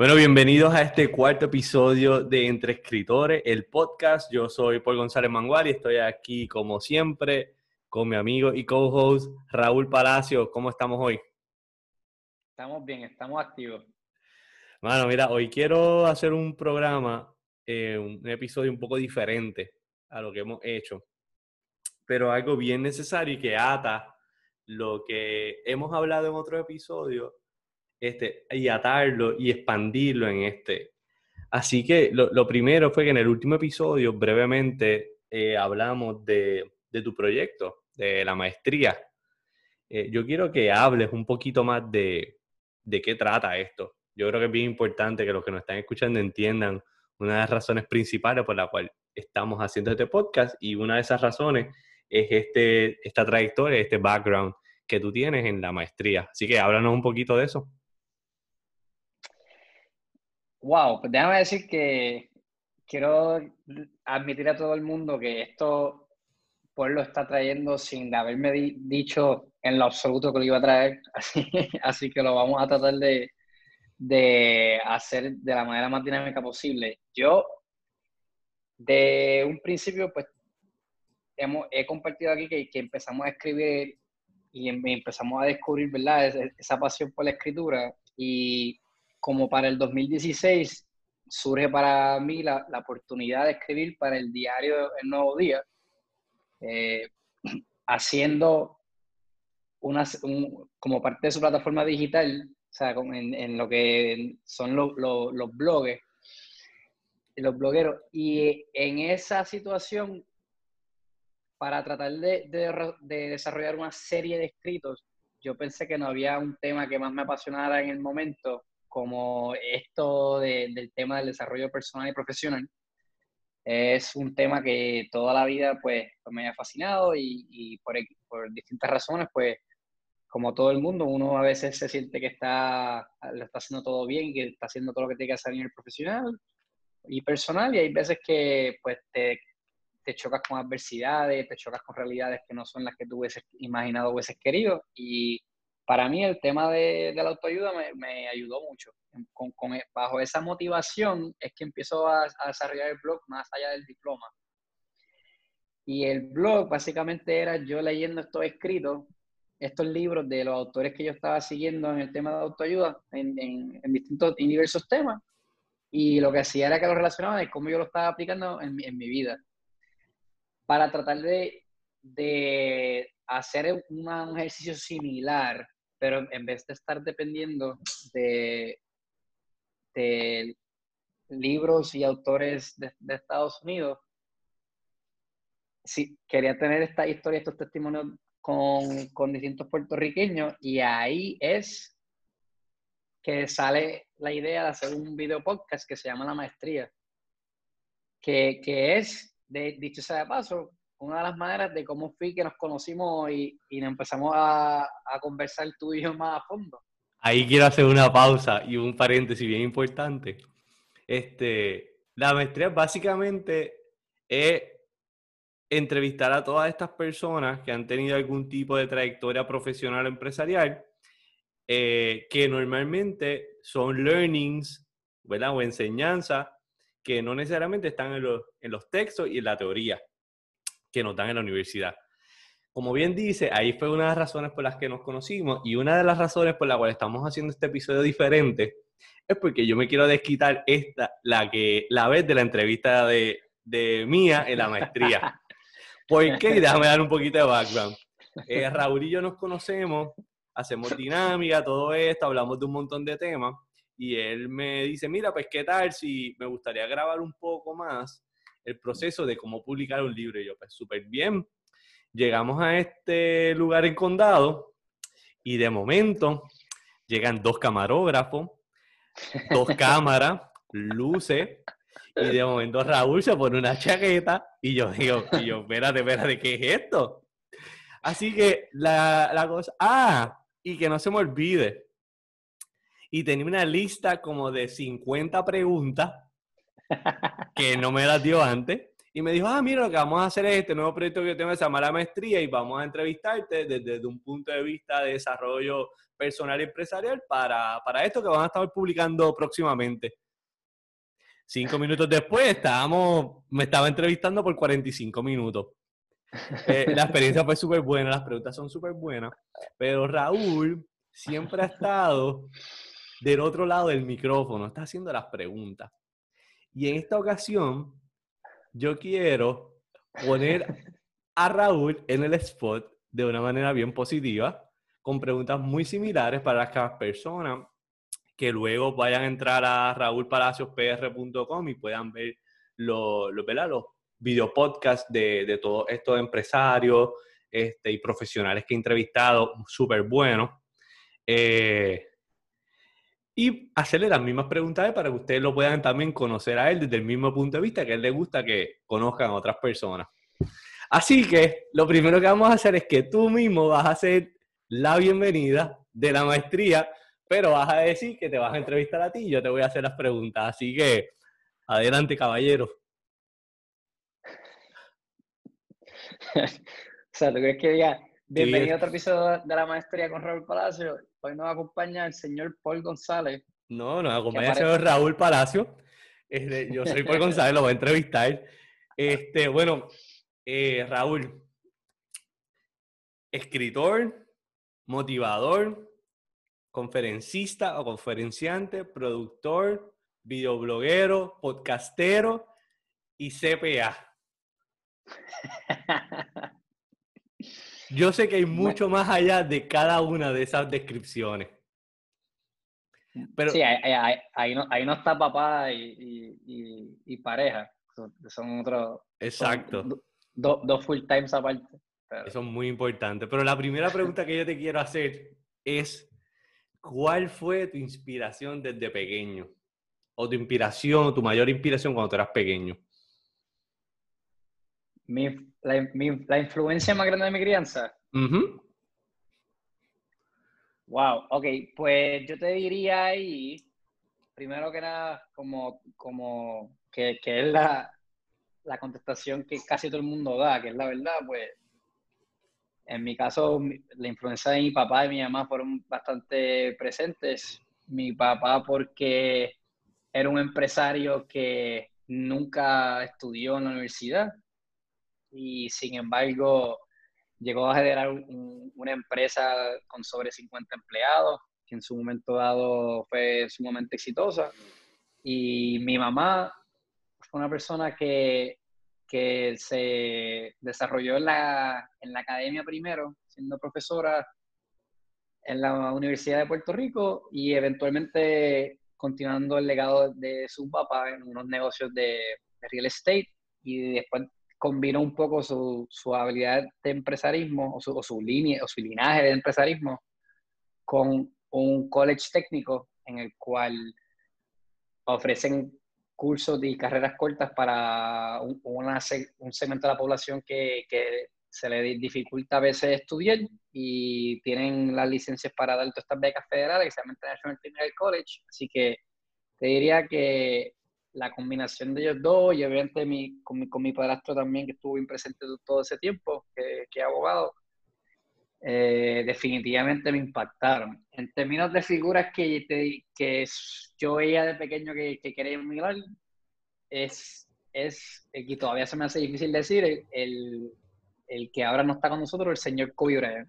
Bueno, bienvenidos a este cuarto episodio de Entre Escritores, el podcast. Yo soy Paul González Mangual y estoy aquí, como siempre, con mi amigo y co-host Raúl Palacio. ¿Cómo estamos hoy? Estamos bien, estamos activos. Bueno, mira, hoy quiero hacer un programa, eh, un episodio un poco diferente a lo que hemos hecho, pero algo bien necesario y que ata lo que hemos hablado en otro episodio este, y atarlo y expandirlo en este. Así que lo, primero fue que en el último episodio brevemente eh, hablamos de, tu proyecto, de la maestría. Eh, yo quiero que hables un poquito más de, de qué trata esto. Yo creo que es bien importante que los que nos están escuchando entiendan una de las razones principales por la cual estamos haciendo este podcast y una de esas razones es este, esta trayectoria, este background que tú tienes en la maestría. Así que háblanos un poquito de eso. Wow, pues déjame decir que quiero admitir a todo el mundo que esto pues lo está trayendo sin haberme dicho en lo absoluto que lo iba a traer, así, que lo vamos a tratar de, hacer de la manera más dinámica posible. Yo, de un principio, pues hemos, he compartido aquí que, empezamos a escribir y em, empezamos a descubrir, ¿verdad? esa pasión por la escritura y como para el 2016 surge para mí la, oportunidad de escribir para el diario El Nuevo Día, eh, haciendo una, como parte de su plataforma digital, o sea, en, lo que son los blogs, los blogueros. Y en esa situación, para tratar de, de desarrollar una serie de escritos, yo pensé que no había un tema que más me apasionara en el momento como esto del tema del desarrollo personal y profesional. Es un tema que toda la vida pues, me ha fascinado y, por, por, distintas razones, pues como todo el mundo, uno a veces se siente que está, lo está haciendo todo bien, que está haciendo todo lo que tiene que hacer a nivel profesional y personal y hay veces que pues te, te chocas con adversidades, te chocas con realidades que no son las que tú hubieses imaginado hubieses querido y para mí el tema de, la autoayuda me, ayudó mucho. Con, e, bajo esa motivación es que empiezo a, desarrollar el blog más allá del diploma. Y el blog básicamente era yo leyendo estos escritos, estos libros de los autores que yo estaba siguiendo en el tema de autoayuda, en, distintos y diversos temas. Y lo que hacía era que lo relacionaba de cómo yo lo estaba aplicando en, mi vida. Para tratar de, hacer un ejercicio similar pero en vez de estar dependiendo de, libros y autores de, Estados Unidos, sí, quería tener esta historia, estos testimonios con, distintos puertorriqueños y ahí es que sale la idea de hacer un video podcast que se llama La Maestría, que, es, de, dicho sea de paso, una de las maneras de cómo fui que nos conocimos y, y empezamos a, a, conversar tú y yo más a fondo. Ahí quiero hacer una pausa y un paréntesis bien importante. Este, la maestría básicamente es entrevistar a todas estas personas que han tenido algún tipo de trayectoria profesional o empresarial, eh, que normalmente son learnings, ¿verdad? O enseñanzas que no necesariamente están en los, en los textos y en la teoría que nos dan en la universidad. Como bien dice, ahí fue una de las razones por las que nos conocimos y una de las razones por las cuales estamos haciendo este episodio diferente es porque yo me quiero desquitar esta, la que la vez de la entrevista de, de mía en la maestría. ¿Por qué? Déjame dar un poquito de background. Eh, Raúl y yo nos conocemos, hacemos dinámica, todo esto, hablamos de un montón de temas y él me dice, mira, pues qué tal si me gustaría grabar un poco más el proceso de cómo publicar un libro. Y yo, pues súper bien. Llegamos a este lugar en condado y de momento llegan dos camarógrafos, dos cámaras, luces, y de momento Raúl se pone una chaqueta y yo digo, y yo, espérate, espérate, ¿qué es esto? Así que la, la cosa, ah, y que no se me olvide. Y tenía una lista como de 50 preguntas que no me las dio antes. Y me dijo, ah, mira, lo que vamos a hacer es este nuevo proyecto que yo tengo, se llama La Maestría, y vamos a entrevistarte desde, un punto de vista de desarrollo personal y empresarial para, para esto que van a estar publicando próximamente. Cinco minutos después estábamos, me estaba entrevistando por 45 minutos. Eh, la experiencia fue súper buena, las preguntas son súper buenas, pero Raúl siempre ha estado del otro lado del micrófono, está haciendo las preguntas. Y en esta ocasión, yo quiero poner a Raúl en el spot de una manera bien positiva, con preguntas muy similares para las personas que luego vayan a entrar a raúlpalaciospr.com y puedan ver los, los, los video podcast de, de, todos estos empresarios este, y profesionales que he entrevistado, súper buenos. Eh, y hacerle las mismas preguntas para que ustedes lo puedan también conocer a él desde el mismo punto de vista que a él le gusta que conozcan a otras personas. Así que lo primero que vamos a hacer es que tú mismo vas a hacer la bienvenida de la maestría, pero vas a decir que te vas a entrevistar a ti y yo te voy a hacer las preguntas. Así que adelante, caballero. o sea, ¿tú crees que diga bienvenido a otro episodio de la maestría con Raúl Palacio? Hoy nos acompaña el señor Paul González. No, nos acompaña el señor Raúl Palacio. Este, yo soy Paul González, lo voy a entrevistar. Este, bueno, eh, Raúl, escritor, motivador, conferencista o conferenciante, productor, videobloguero, podcastero y CPA. Yo sé que hay mucho más allá de cada una de esas descripciones. Pero, sí, ahí, no, ahí no está papá y, pareja. Son, otros. Exacto. dos full times aparte. Eso es muy importante. Pero la primera pregunta que yo te quiero hacer es: ¿cuál fue tu inspiración desde pequeño? O tu inspiración, tu mayor inspiración cuando eras pequeño. Mi, la, influencia más grande de mi crianza. Wow, ok, pues yo te diría ahí, primero que nada, como, como que, que es la, la, contestación que casi todo el mundo da, que es la verdad, pues en mi caso, la influencia de mi papá y mi mamá fueron bastante presentes. Mi papá porque era un empresario que nunca estudió en la universidad, y sin embargo llegó a generar una empresa con sobre 50 empleados, que en su momento dado fue sumamente exitosa. Y mi mamá fue una persona que, que se desarrolló en la, en la academia primero, siendo profesora en la Universidad de Puerto Rico y eventualmente continuando el legado de su papá en unos negocios de, de real estate y después combinó un poco su, su habilidad de empresarismo o su, o su, línea o su linaje de empresarismo con un college técnico en el cual ofrecen cursos y carreras cortas para un, un segmento de la población que, que, se le dificulta a veces estudiar y tienen las licencias para dar todas estas becas federales que se llama International Technical College. Así que te diría que la combinación de ellos dos y obviamente mi, con, mi, con mi padrastro también que estuvo bien presente todo ese tiempo, que, que abogado, eh, definitivamente me impactaron. En términos de figuras que, que yo veía de pequeño que, que quería emigrar, es, es, y todavía se me hace difícil decir, el, el que ahora no está con nosotros, el señor Kobe Bryant.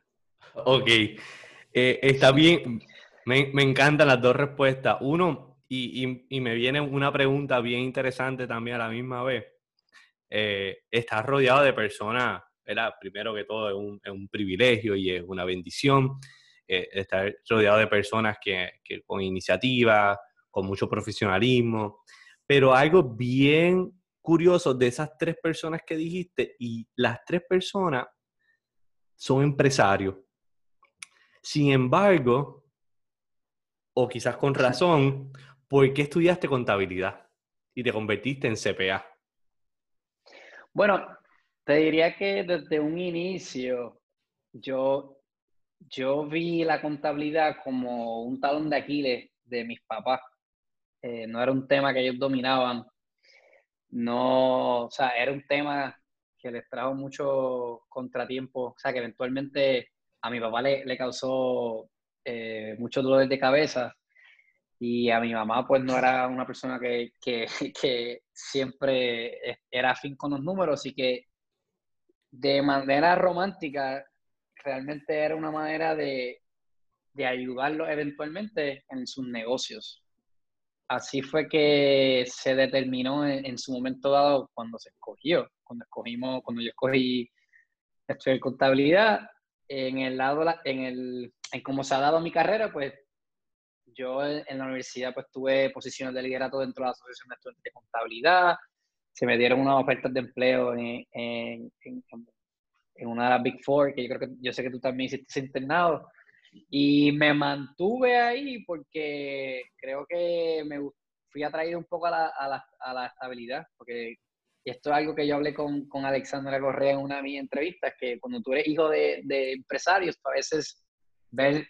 Ok, eh, está bien, me, me encantan las dos respuestas. Uno, y, y, me viene una pregunta bien interesante también a la misma vez. Eh, estás rodeado de personas, ¿verdad? Primero que todo es un, es un privilegio y es una bendición eh, estar rodeado de personas que, que, con iniciativa, con mucho profesionalismo, pero algo bien curioso de esas tres personas que dijiste y las tres personas son empresarios. Sin embargo, o quizás con razón, ¿por qué estudiaste contabilidad y te convertiste en CPA? Bueno, te diría que desde un inicio yo, yo vi la contabilidad como un talón de Aquiles de mis papás. Eh, no era un tema que ellos dominaban. no, o sea, era un tema que les trajo mucho contratiempo, o sea, que eventualmente a mi papá le, le causó eh, mucho dolor de cabeza y a mi mamá pues no era una persona que, que, que siempre era afín con los números y que de manera romántica realmente era una manera de, de ayudarlo eventualmente en sus negocios. Así fue que se determinó en, su momento dado cuando se escogió, cuando escogimos, cuando yo escogí estudiar contabilidad, en el lado, en el, en cómo se ha dado mi carrera, pues yo en la universidad pues tuve posiciones de liderato dentro de la Asociación de Estudiantes de Contabilidad, se me dieron unas ofertas de empleo en, en, en, una de las Big Four, que yo creo que yo sé que tú también hiciste ese internado, y me mantuve ahí porque creo que me fui atraído un poco a la, a la, a la estabilidad, porque esto es algo que yo hablé con, con Alexandra Correa en una de mis entrevistas, que cuando tú eres hijo de, de empresarios, a veces ves,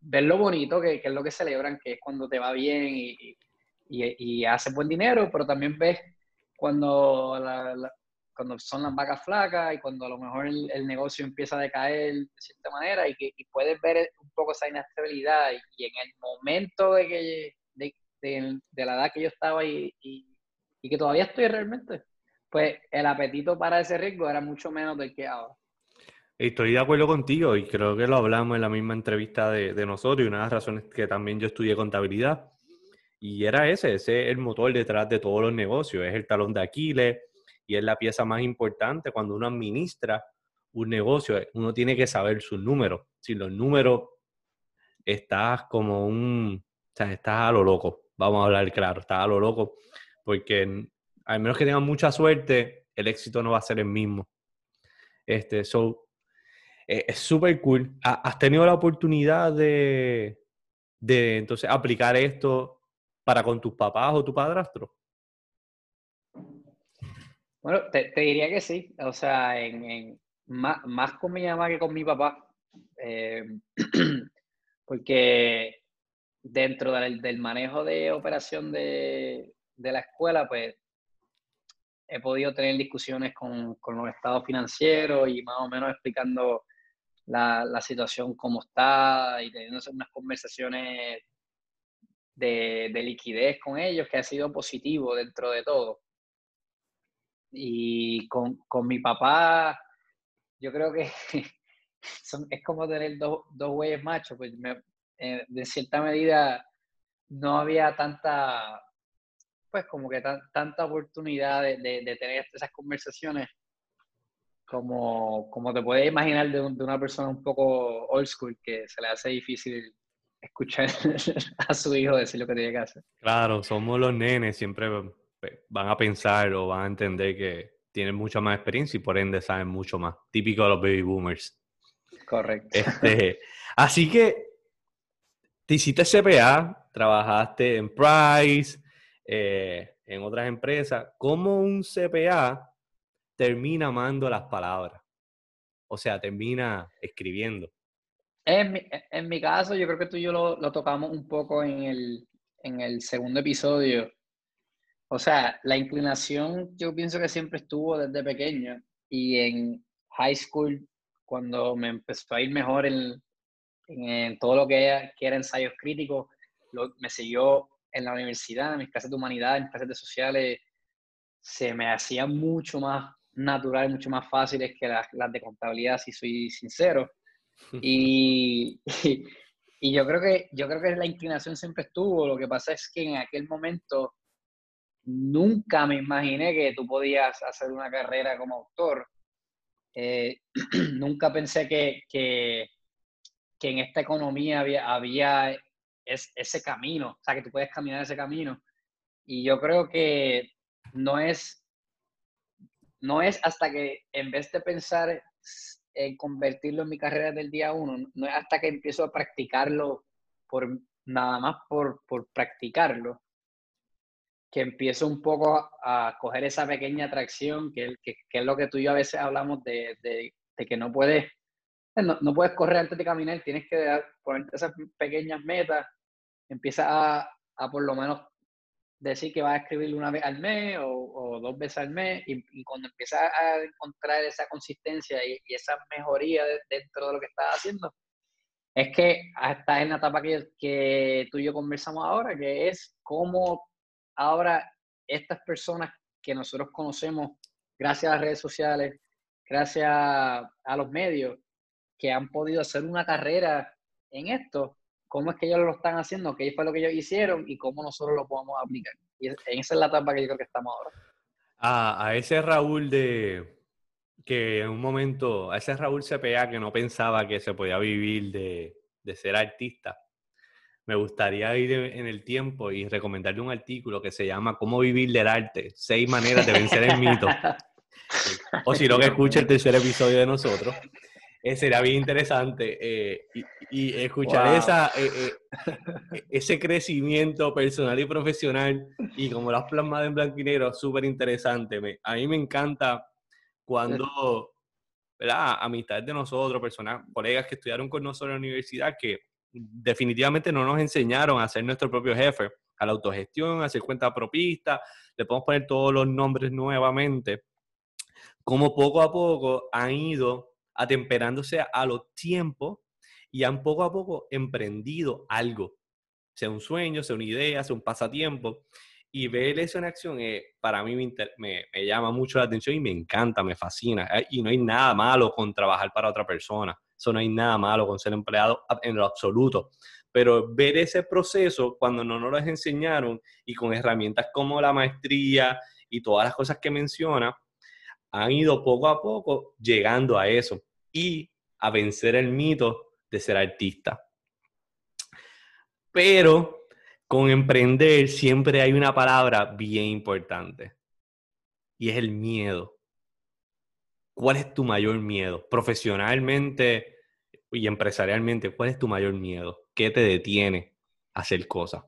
ves lo bonito que, es lo que celebran, que es cuando te va bien y, y, haces buen dinero, pero también ves cuando, cuando son las vacas flacas y cuando a lo mejor el, negocio empieza a decaer de cierta manera y que puedes ver un poco esa inestabilidad y, en el momento de, que, de, de, la edad que yo estaba y, y, que todavía estoy realmente, pues el apetito para ese riesgo era mucho menos del que ahora. Estoy de acuerdo contigo y creo que lo hablamos en la misma entrevista de, nosotros y una de las razones que también yo estudié contabilidad y era ese, ese es el motor detrás de todos los negocios, es el talón de Aquiles y es la pieza más importante cuando uno administra un negocio. Uno tiene que saber sus números. Si los números estás como un, o sea, estás a lo loco, vamos a hablar claro, estás a lo loco, porque al menos que tengas mucha suerte, el éxito no va a ser el mismo. Este, so, eh, es súper cool. ¿Has tenido la oportunidad de, de entonces aplicar esto para con tus papás o tu padrastro? Bueno, te, diría que sí. O sea, en, más, con mi mamá que con mi papá. Eh, porque dentro del, manejo de operación de, la escuela, pues he podido tener discusiones con, los estados financieros y más o menos explicando la, la situación como está y teniendo unas conversaciones de, liquidez con ellos que ha sido positivo dentro de todo. Y con, mi papá, yo creo que es como tener dos, dos güeyes machos, pues eh, de cierta medida no había tanta, pues como que tanta oportunidad de, tener esas conversaciones como, como te puedes imaginar de, de, una persona un poco old school que se le hace difícil escuchar a su hijo decir lo que tiene que hacer. Claro, somos los nenes, siempre van a pensar o van a entender que tienen mucha más experiencia y por ende saben mucho más. Típico de los baby boomers. Correcto. Este, así que te hiciste CPA, trabajaste en Price, eh, en otras empresas. ¿Cómo un CPA termina amando las palabras? O sea, termina escribiendo. En mi, caso, yo creo que tú y yo lo, tocamos un poco en el, en el segundo episodio. O sea, la inclinación yo pienso que siempre estuvo desde pequeño y en high school, cuando me empezó a ir mejor en, en, todo lo que era ensayos críticos, me siguió en la universidad, en mis clases de humanidad, en mis clases de sociales, se me hacía mucho más natural, mucho más fáciles que las, las de contabilidad, si soy sincero. Y, y, yo, creo que, yo creo que la inclinación siempre estuvo. Lo que pasa es que en aquel momento nunca me imaginé que tú podías hacer una carrera como autor. Eh, nunca pensé que, que, que, en esta economía había, había ese camino, o sea, que tú puedes caminar ese camino. Y yo creo que no es, no es hasta que en vez de pensar convertirlo en mi carrera del día uno. No es hasta que empiezo a practicarlo por nada más por, por practicarlo que empiezo un poco a, coger esa pequeña atracción que, que, es lo que tú y yo a veces hablamos de, de, que no puedes no, no, puedes correr antes de caminar, tienes que ponerte esas pequeñas metas, empieza a, a por lo menos decir que vas a escribir una vez al mes o, dos veces al mes y, cuando empiezas a encontrar esa consistencia y, esa mejoría dentro de lo que estás haciendo, es que estás en la etapa que, que tú y yo conversamos ahora, que es cómo ahora estas personas que nosotros conocemos gracias a las redes sociales, gracias a los medios, que han podido hacer una carrera en esto, cómo es que ellos lo están haciendo, qué fue lo que ellos hicieron y cómo nosotros lo podemos aplicar. Y esa es la etapa que yo creo que estamos ahora. A, ese Raúl de que en un momento, a ese Raúl CPA que no pensaba que se podía vivir de, de ser artista, me gustaría ir en el tiempo y recomendarle un artículo que se llama Cómo vivir del arte, seis maneras de vencer el mito. o si no, que escuche el tercer episodio de nosotros. Eh, sería bien interesante eh, y, escuchar esa, eh, ese crecimiento personal y profesional y como lo has plasmado en blanco y negro, súper interesante. a mí me encanta cuando, ¿verdad? Amistades de nosotros, personas, colegas que estudiaron con nosotros en la universidad, que definitivamente no nos enseñaron a ser nuestro propio jefe, a la autogestión, a hacer cuenta propista, le podemos poner todos los nombres nuevamente, como poco a poco han ido atemperándose a los tiempos y han poco a poco emprendido algo, sea un sueño, sea una idea, sea un pasatiempo. Y ver eso en acción eh, para mí me, me, llama mucho la atención y me encanta, me fascina. Eh, y no hay nada malo con trabajar para otra persona. Eso no hay nada malo con ser empleado en lo absoluto. Pero ver ese proceso cuando no nos lo enseñaron y con herramientas como la maestría y todas las cosas que menciona, han ido poco a poco llegando a eso a vencer el mito de ser artista. Pero con emprender siempre hay una palabra bien importante y es el miedo. ¿Cuál es tu mayor miedo? Profesionalmente y empresarialmente, ¿cuál es tu mayor miedo? ¿Qué te detiene a hacer cosas?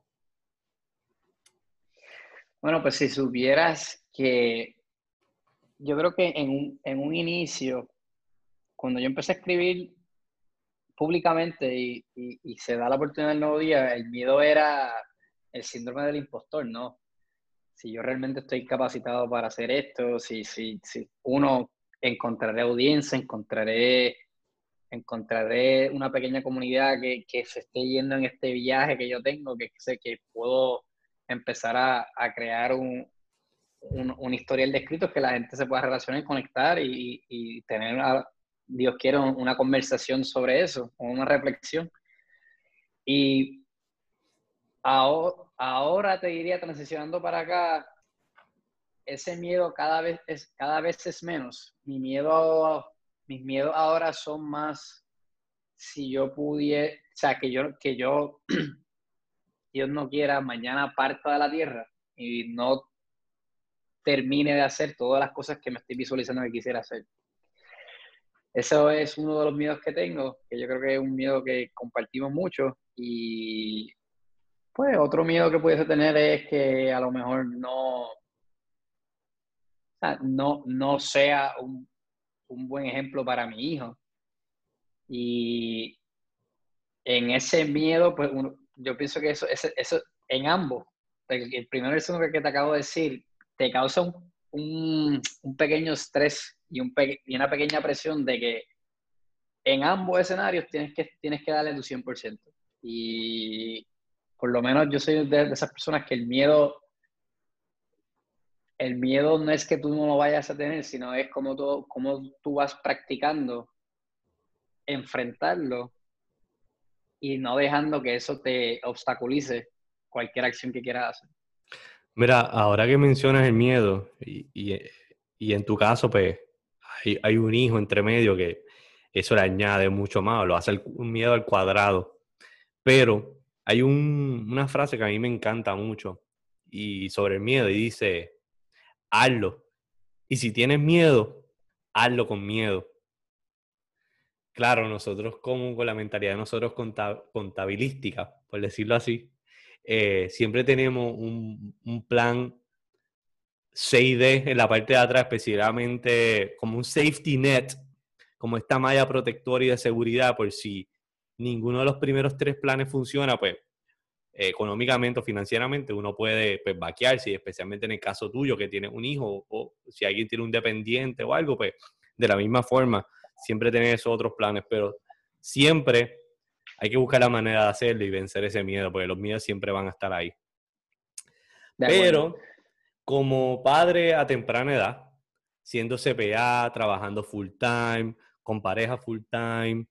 Bueno, pues si supieras que yo creo que en un, en un inicio cuando yo empecé a escribir públicamente y, se da la oportunidad del nuevo día, el miedo era el síndrome del impostor, ¿no? Si yo realmente estoy capacitado para hacer esto, si, si, si uno encontraré audiencia, encontraré, encontraré una pequeña comunidad que, que, se esté yendo en este viaje que yo tengo, que sé que puedo empezar a, a crear un, un, un, historial de escritos que la gente se pueda relacionar y conectar y, y tener Dios quiere una conversación sobre eso, una reflexión. Y ahora, te diría, transicionando para acá, ese miedo cada vez es, cada vez es menos. Mi miedo, mis miedos ahora son más si yo pudiera, o sea, que yo, que yo, Dios no quiera, mañana parta de la tierra y no termine de hacer todas las cosas que me estoy visualizando que quisiera hacer. Eso es uno de los miedos que tengo, que yo creo que es un miedo que compartimos mucho. Y pues otro miedo que pudiese tener es que a lo mejor no, no, no sea un, buen ejemplo para mi hijo. Y en ese miedo, pues yo pienso que eso, eso, en ambos, el, primero y el que te acabo de decir, te causa un, un pequeño estrés y, un y una pequeña presión de que en ambos escenarios tienes que, tienes que darle tu 100%. Y por lo menos yo soy de, esas personas que el miedo, el miedo no es que tú no lo vayas a tener, sino es como tú, como tú vas practicando enfrentarlo y no dejando que eso te obstaculice cualquier acción que quieras hacer. Mira, ahora que mencionas el miedo y, y, y en tu caso, pues hay, un hijo entre medio que eso le añade mucho más, lo hace un miedo al cuadrado. Pero hay una frase que a mí me encanta mucho y sobre el miedo y dice, hazlo. Y si tienes miedo, hazlo con miedo. Claro, nosotros como con la mentalidad de nosotros contabilística, por decirlo así, eh, siempre tenemos un plan 6D en la parte de atrás, específicamente como un safety net, como esta malla protectora y de seguridad, por si ninguno de los primeros tres planes funciona, pues económicamente o financieramente uno puede pues, vaquearse, especialmente en el caso tuyo que tienes un hijo o si alguien tiene un dependiente o algo, pues de la misma forma, siempre tener esos otros planes, pero siempre hay que buscar la manera de hacerlo y vencer ese miedo, porque los miedos siempre van a estar ahí. Pero como padre a temprana edad, siendo CPA, trabajando full time, con pareja full time,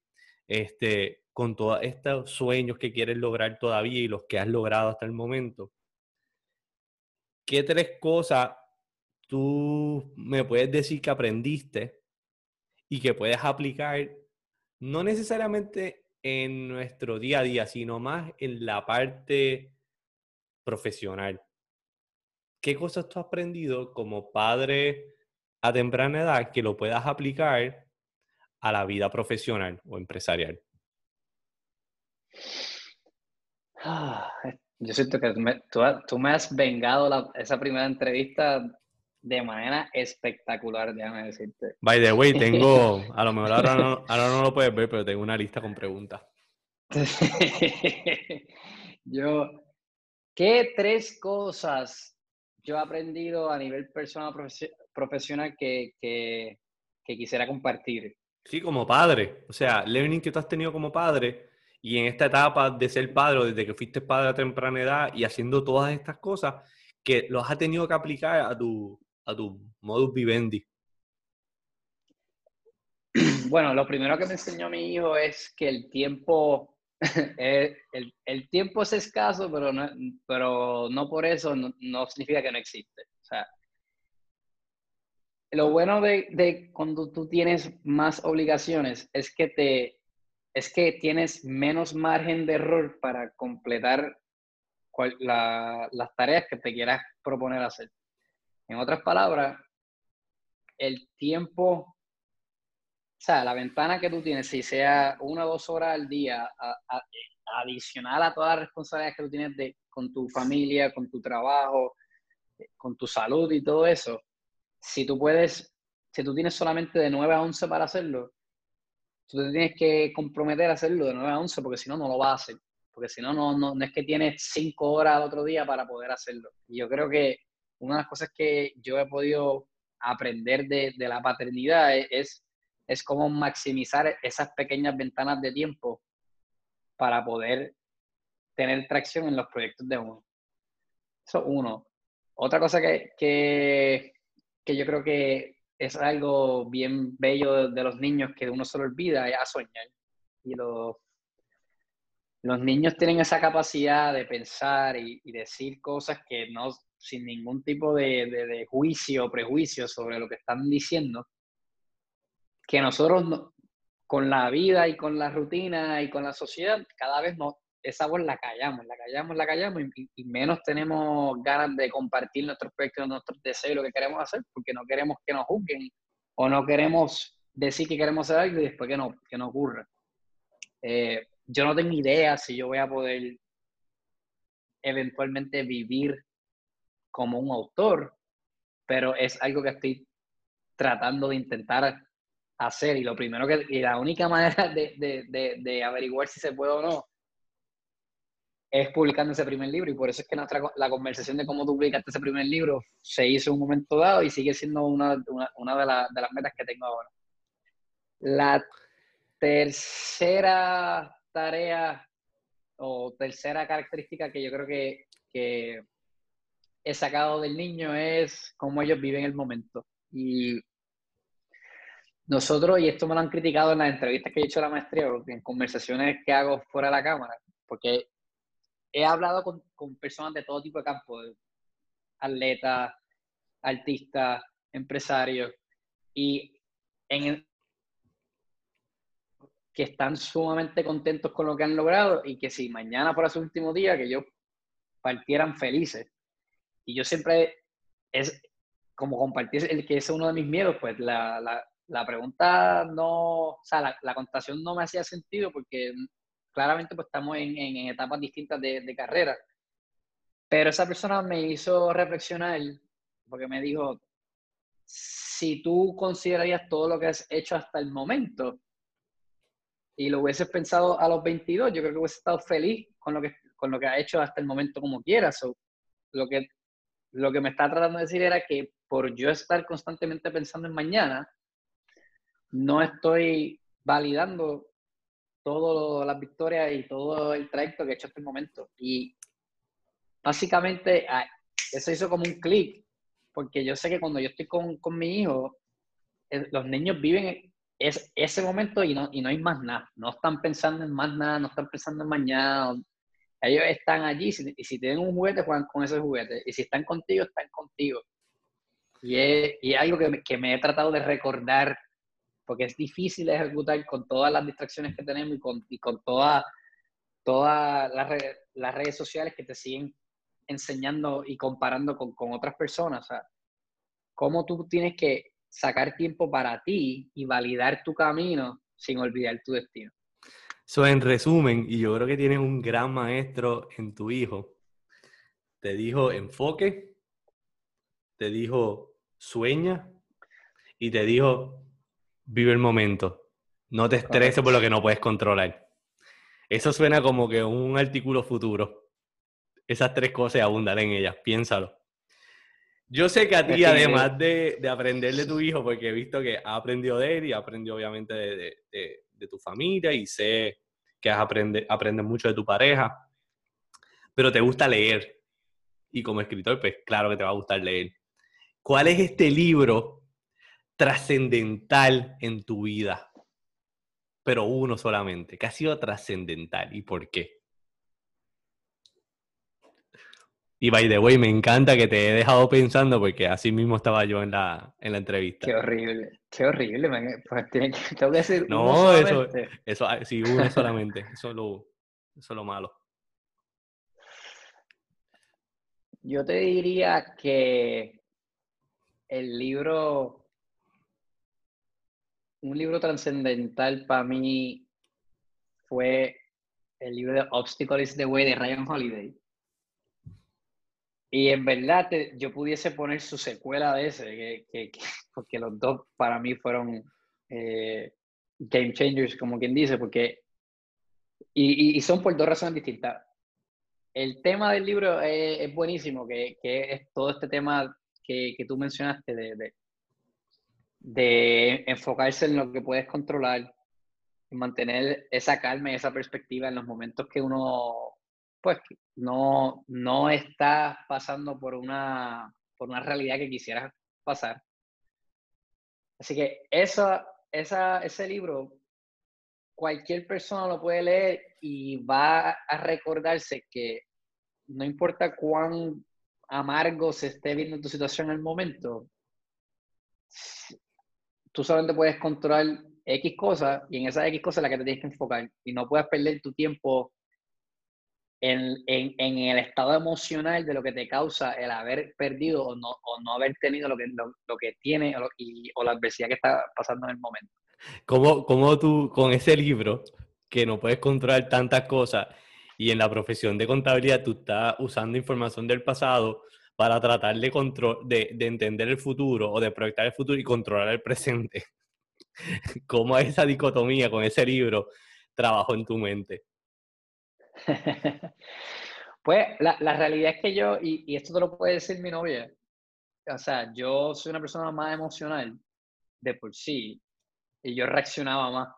este, con todos estos sueños que quieres lograr todavía y los que has logrado hasta el momento, ¿qué tres cosas tú me puedes decir que aprendiste y que puedes aplicar no necesariamente en nuestro día a día, sino más en la parte profesional? ¿Qué cosas tú has aprendido como padre a temprana edad que lo puedas aplicar a la vida profesional o empresarial? Ah, yo siento que tú, me has vengado esa primera entrevista de manera espectacular, déjame decirte. By the way, tengo, a lo mejor ahora no, ahora no lo puedes ver, pero tengo una lista con preguntas. yo, ¿qué tres cosas yo he aprendido a nivel personal profesional que, que, quisiera compartir? Sí, como padre. O sea, learning que tú has tenido como padre y en esta etapa de ser padre, desde que fuiste padre a temprana edad y haciendo todas estas cosas, que los has tenido que aplicar a tu, a tu modus vivendi. Bueno, lo primero que me enseñó mi hijo es que el tiempo, el, el, tiempo es escaso, pero no, pero no por eso no, significa que no existe. O sea, lo bueno de, de, cuando tú tienes más obligaciones es que te es que tienes menos margen de error para completar las tareas que te quieras proponer hacer. En otras palabras, el tiempo o sea, la ventana que tú tienes, si sea una o dos horas al día, adicional a todas las responsabilidades que tú tienes de, con tu familia, con tu trabajo, con tu salud y todo eso, si tú puedes, si tú tienes solamente de 9 a 11 para hacerlo, tú te tienes que comprometer a hacerlo de 9 a 11 porque si no, no lo vas a hacer. Porque si no, no, no, es que tienes 5 horas al otro día para poder hacerlo. Y yo creo que una de las cosas que yo he podido aprender de, de la paternidad es es cómo maximizar esas pequeñas ventanas de tiempo para poder tener tracción en los proyectos de uno. Eso uno. Otra cosa que, que, yo creo que es algo bien bello de los niños que uno se lo olvida es a soñar. Y los, los niños tienen esa capacidad de pensar y, decir cosas que no, sin ningún tipo de, de juicio o prejuicio sobre lo que están diciendo, que nosotros con la vida y con la rutina y con la sociedad, cada vez no, esa voz la callamos, la callamos, la callamos y, menos tenemos ganas de compartir nuestros proyectos, nuestros deseos, lo que queremos hacer, porque no queremos que nos juzguen o no queremos decir que queremos hacer algo y después que no, que no ocurra. Eh, yo no tengo idea si yo voy a poder eventualmente vivir como un autor, pero es algo que estoy tratando de intentar hacer y lo primero que, y la única manera de, de, de, averiguar si se puede o no es publicando ese primer libro y por eso es que nuestra, la conversación de cómo tú ese primer libro se hizo en un momento dado y sigue siendo una, una, una de, de, las metas que tengo ahora. La tercera tarea o tercera característica que yo creo que, que he sacado del niño es cómo ellos viven el momento. Y nosotros, y esto me lo han criticado en las entrevistas que he hecho a la maestría, en conversaciones que hago fuera de la cámara, porque he hablado con, personas de todo tipo de campo, atletas, artistas, empresarios, y en que están sumamente contentos con lo que han logrado y que si mañana fuera su último día, que ellos partieran felices. Y yo siempre es como compartir el que es uno de mis miedos, pues la, la pregunta no, o sea, la, la, contestación no me hacía sentido porque claramente pues estamos en, en etapas distintas de, de, carrera. Pero esa persona me hizo reflexionar porque me dijo, si tú considerarías todo lo que has hecho hasta el momento y lo hubieses pensado a los 22, yo creo que hubiese estado feliz con lo que, con lo que ha hecho hasta el momento como quieras. lo, que, lo que me está tratando de decir era que por yo estar constantemente pensando en mañana, no estoy validando todas las victorias y todo el trayecto que he hecho hasta el momento. Y básicamente eso hizo como un clic, porque yo sé que cuando yo estoy con, con mi hijo, los niños viven es, ese momento y no, y no hay más nada. No están pensando en más nada, no están pensando en mañana. Ellos están allí y si tienen un juguete, juegan con ese juguete. Y si están contigo, están contigo. Y es, y algo que me, que me he tratado de recordar porque es difícil ejecutar con todas las distracciones que tenemos y con, y con todas todas las, las, redes sociales que te siguen enseñando y comparando con, con otras personas. O sea, cómo tú tienes que sacar tiempo para ti y validar tu camino sin olvidar tu destino. Eso en resumen, y yo creo que tienes un gran maestro en tu hijo, te dijo enfoque, te dijo sueña y te dijo vive el momento. No te estreses por lo que no puedes controlar. Eso suena como que un artículo futuro. Esas tres cosas abundan en ellas, piénsalo. Yo sé que a ti, además de, de, aprender de tu hijo, porque he visto que ha aprendido de él y aprendido obviamente de, de, tu familia y sé que has aprende, aprendes mucho de tu pareja, pero te gusta leer. Y como escritor, pues claro que te va a gustar leer. ¿Cuál es este libro trascendental en tu vida? Pero uno solamente, que ha sido trascendental. ¿Y por qué? Y by the way, me encanta que te he dejado pensando porque así mismo estaba yo en la, en la entrevista. Qué horrible, qué horrible. Pues tengo que decir no, eso, eso, ah, sí, uno solamente. Eso es, lo, eso es lo malo. Yo te diría que el libro un libro trascendental para mí fue el libro de Obstacle is the Way de Ryan Holiday. Y en verdad yo pudiese poner su secuela de ese, que, porque los dos para mí fueron eh, game changers, como quien dice, porque y, y, son por dos razones distintas. El tema del libro es, buenísimo, que, que, es todo este tema que, que tú mencionaste de, de enfocarse en lo que puedes controlar y mantener esa calma y esa perspectiva en los momentos que uno pues no, no está pasando por una, por una realidad que quisieras pasar. Así que eso, esa, ese libro cualquier persona lo puede leer y va a recordarse que no importa cuán amargo se esté viendo tu situación en el momento, tú solamente puedes controlar X cosas y en esa X cosas es la que te tienes que enfocar y no puedes perder tu tiempo en, en, en, el estado emocional de lo que te causa el haber perdido o no, o no haber tenido lo que, lo, lo que tiene o, y, o la adversidad que está pasando en el momento. ¿Cómo, ¿Cómo tú con ese libro que no puedes controlar tantas cosas y en la profesión de contabilidad tú estás usando información del pasado para tratar de, de, de, entender el futuro o de proyectar el futuro y controlar el presente. ¿Cómo esa dicotomía con ese libro trabajó en tu mente? pues la, realidad es que yo, y, esto te lo puede decir mi novia, o sea, yo soy una persona más emocional de por sí y yo reaccionaba más.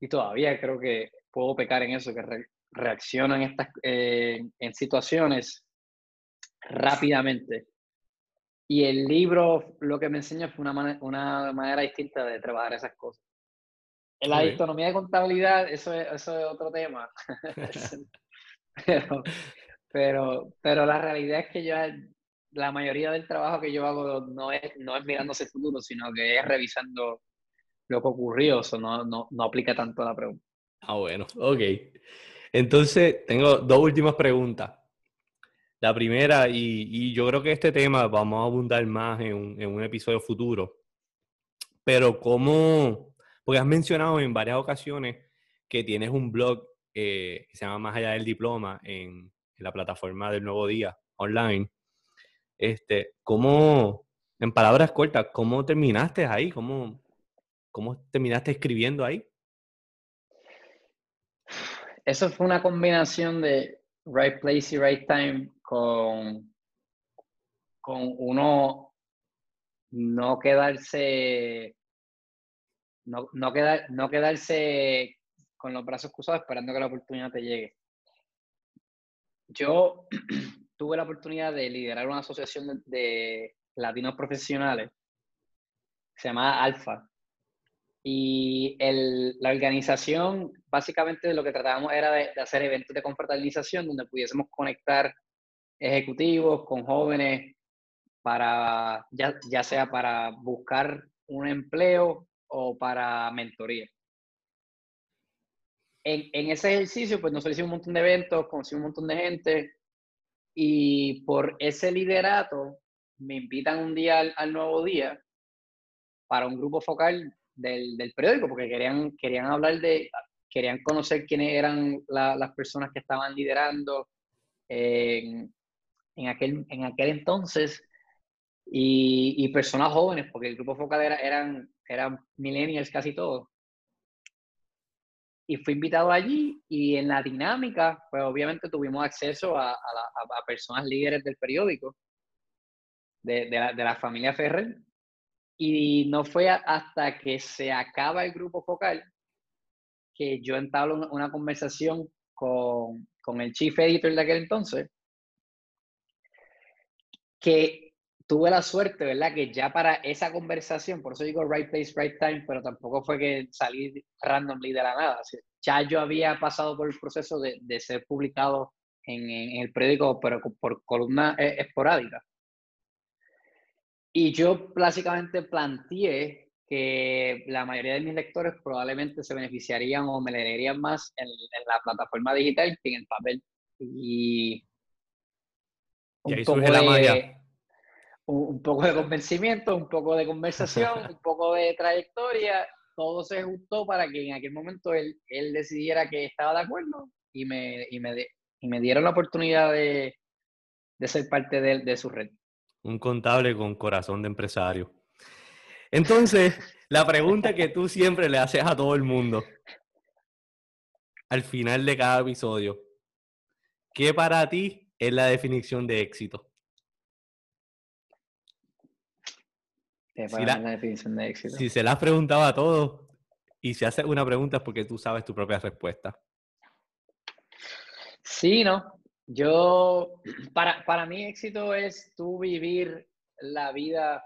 Y todavía creo que puedo pecar en eso, que re, reacciono en, estas, eh, en situaciones rápidamente. Y el libro lo que me enseña fue una, una manera distinta de trabajar esas cosas. En la autonomía de contabilidad, eso es, eso es otro tema. pero, pero, pero, la realidad es que yo, la mayoría del trabajo que yo hago no es, no es mirándose el futuro, sino que es revisando lo que ocurrió. Eso no, no, no aplica tanto a la pregunta. Ah, bueno, ok. Entonces, tengo dos últimas preguntas. La primera, y, yo creo que este tema vamos a abundar más en un, episodio futuro, pero cómo, porque has mencionado en varias ocasiones que tienes un blog eh, que se llama Más allá del diploma en, en, la plataforma del Nuevo Día online. Este, ¿cómo, en palabras cortas, cómo terminaste ahí? ¿Cómo, cómo terminaste escribiendo ahí? Eso fue una combinación de right place y right time con, con uno no quedarse no, no, quedar, no quedarse con los brazos cruzados esperando que la oportunidad te llegue. Yo tuve la oportunidad de liderar una asociación de, latinos profesionales, se llama Alfa, y el, la organización, básicamente lo que tratábamos era de, hacer eventos de confraternización donde pudiésemos conectar ejecutivos con jóvenes para, ya, ya sea para buscar un empleo o para mentoría. En, en, ese ejercicio, pues nosotros hicimos un montón de eventos, conocimos un montón de gente y por ese liderato me invitan un día al, nuevo día para un grupo focal del, del, periódico porque querían, querían hablar de, querían conocer quiénes eran las personas que estaban liderando en, en, aquel, en aquel entonces y, y, personas jóvenes, porque el grupo focal era, eran eran millennials casi todos. Y fui invitado allí y en la dinámica, pues obviamente tuvimos acceso a, a, personas líderes del periódico, de, de, la, de la familia Ferrer. Y no fue hasta que se acaba el grupo focal que yo entablo una, una conversación con, con, el chief editor de aquel entonces, que tuve la suerte, ¿verdad? Que ya para esa conversación, por eso digo right place, right time, pero tampoco fue que salí randomly de la nada. Ya yo había pasado por el proceso de, de ser publicado en, el periódico, pero por columna eh, esporádica. Y yo básicamente planteé que la mayoría de mis lectores probablemente se beneficiarían o me leerían más en, en la plataforma digital que en el papel. Y, y ahí surge la magia un, poco de convencimiento, un poco de conversación, un poco de trayectoria, todo se juntó para que en aquel momento él, él decidiera que estaba de acuerdo y me, y me, y me dieron la oportunidad de, de ser parte de, de su red. Un contable con corazón de empresario. Entonces, la pregunta que tú siempre le haces a todo el mundo, al final de cada episodio, ¿qué para ti es la definición de éxito? si la, definición de éxito. Si se la has preguntado a todos y si haces una pregunta es porque tú sabes tu propia respuesta. Sí, no. Yo, para, para mí éxito es tú vivir la vida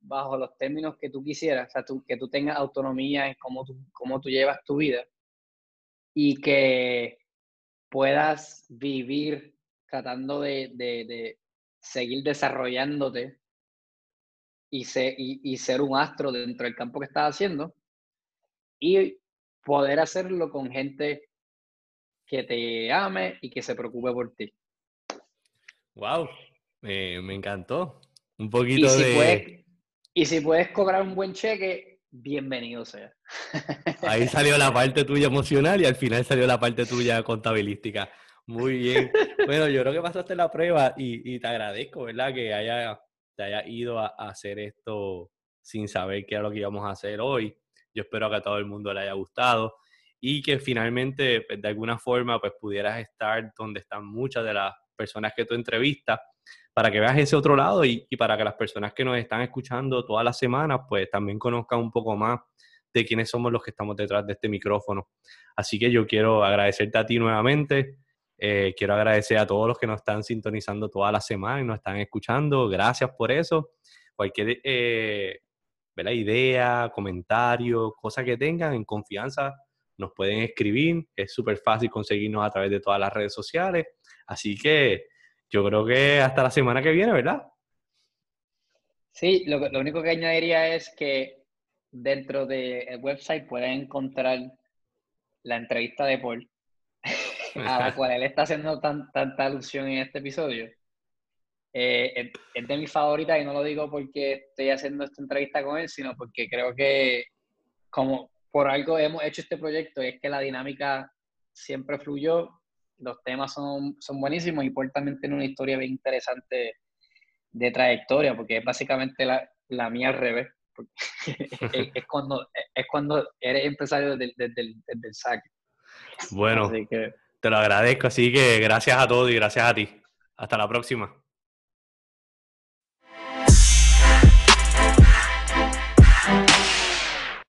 bajo los términos que tú quisieras, o sea, tú, que tú tengas autonomía en cómo tú, cómo tú llevas tu vida y que puedas vivir tratando de, de, de seguir desarrollándote y, y, ser un astro dentro del campo que estás haciendo y poder hacerlo con gente que te ame y que se preocupe por ti. Wow, me encantó. Un poquito y de. Puedes, y si puedes cobrar un buen cheque, bienvenido sea. Ahí salió la parte tuya emocional y al final salió la parte tuya contabilística. Muy bien. Bueno, yo creo que pasaste la prueba y, y te agradezco, ¿verdad? Que haya te haya ido a, hacer esto sin saber qué era lo que íbamos a hacer hoy. Yo espero que a todo el mundo le haya gustado y que finalmente, pues, de alguna forma, pues pudieras estar donde están muchas de las personas que tú entrevistas para que veas ese otro lado y, y, para que las personas que nos están escuchando todas las semanas, pues también conozcan un poco más de quiénes somos los que estamos detrás de este micrófono. Así que yo quiero agradecerte a ti nuevamente eh, quiero agradecer a todos los que nos están sintonizando toda la semana y nos están escuchando. Gracias por eso. Cualquier eh, idea, comentario, cosa que tengan en confianza, nos pueden escribir. Es súper fácil conseguirnos a través de todas las redes sociales. Así que yo creo que hasta la semana que viene, ¿verdad? Sí, lo, único que añadiría es que dentro del website pueden encontrar la entrevista de Paul a la cual él está haciendo tanta alusión en este episodio, eh, es, de mis favoritas y no lo digo porque estoy haciendo esta entrevista con él, sino porque creo que como por algo hemos hecho este proyecto es que la dinámica siempre fluyó, los temas son, son buenísimos y Paul también tiene una historia bien interesante de trayectoria, porque es básicamente la, la mía al revés. es, cuando, es cuando eres empresario desde, el saque. Bueno, Te lo agradezco, así que gracias a todos y gracias a ti. Hasta la próxima.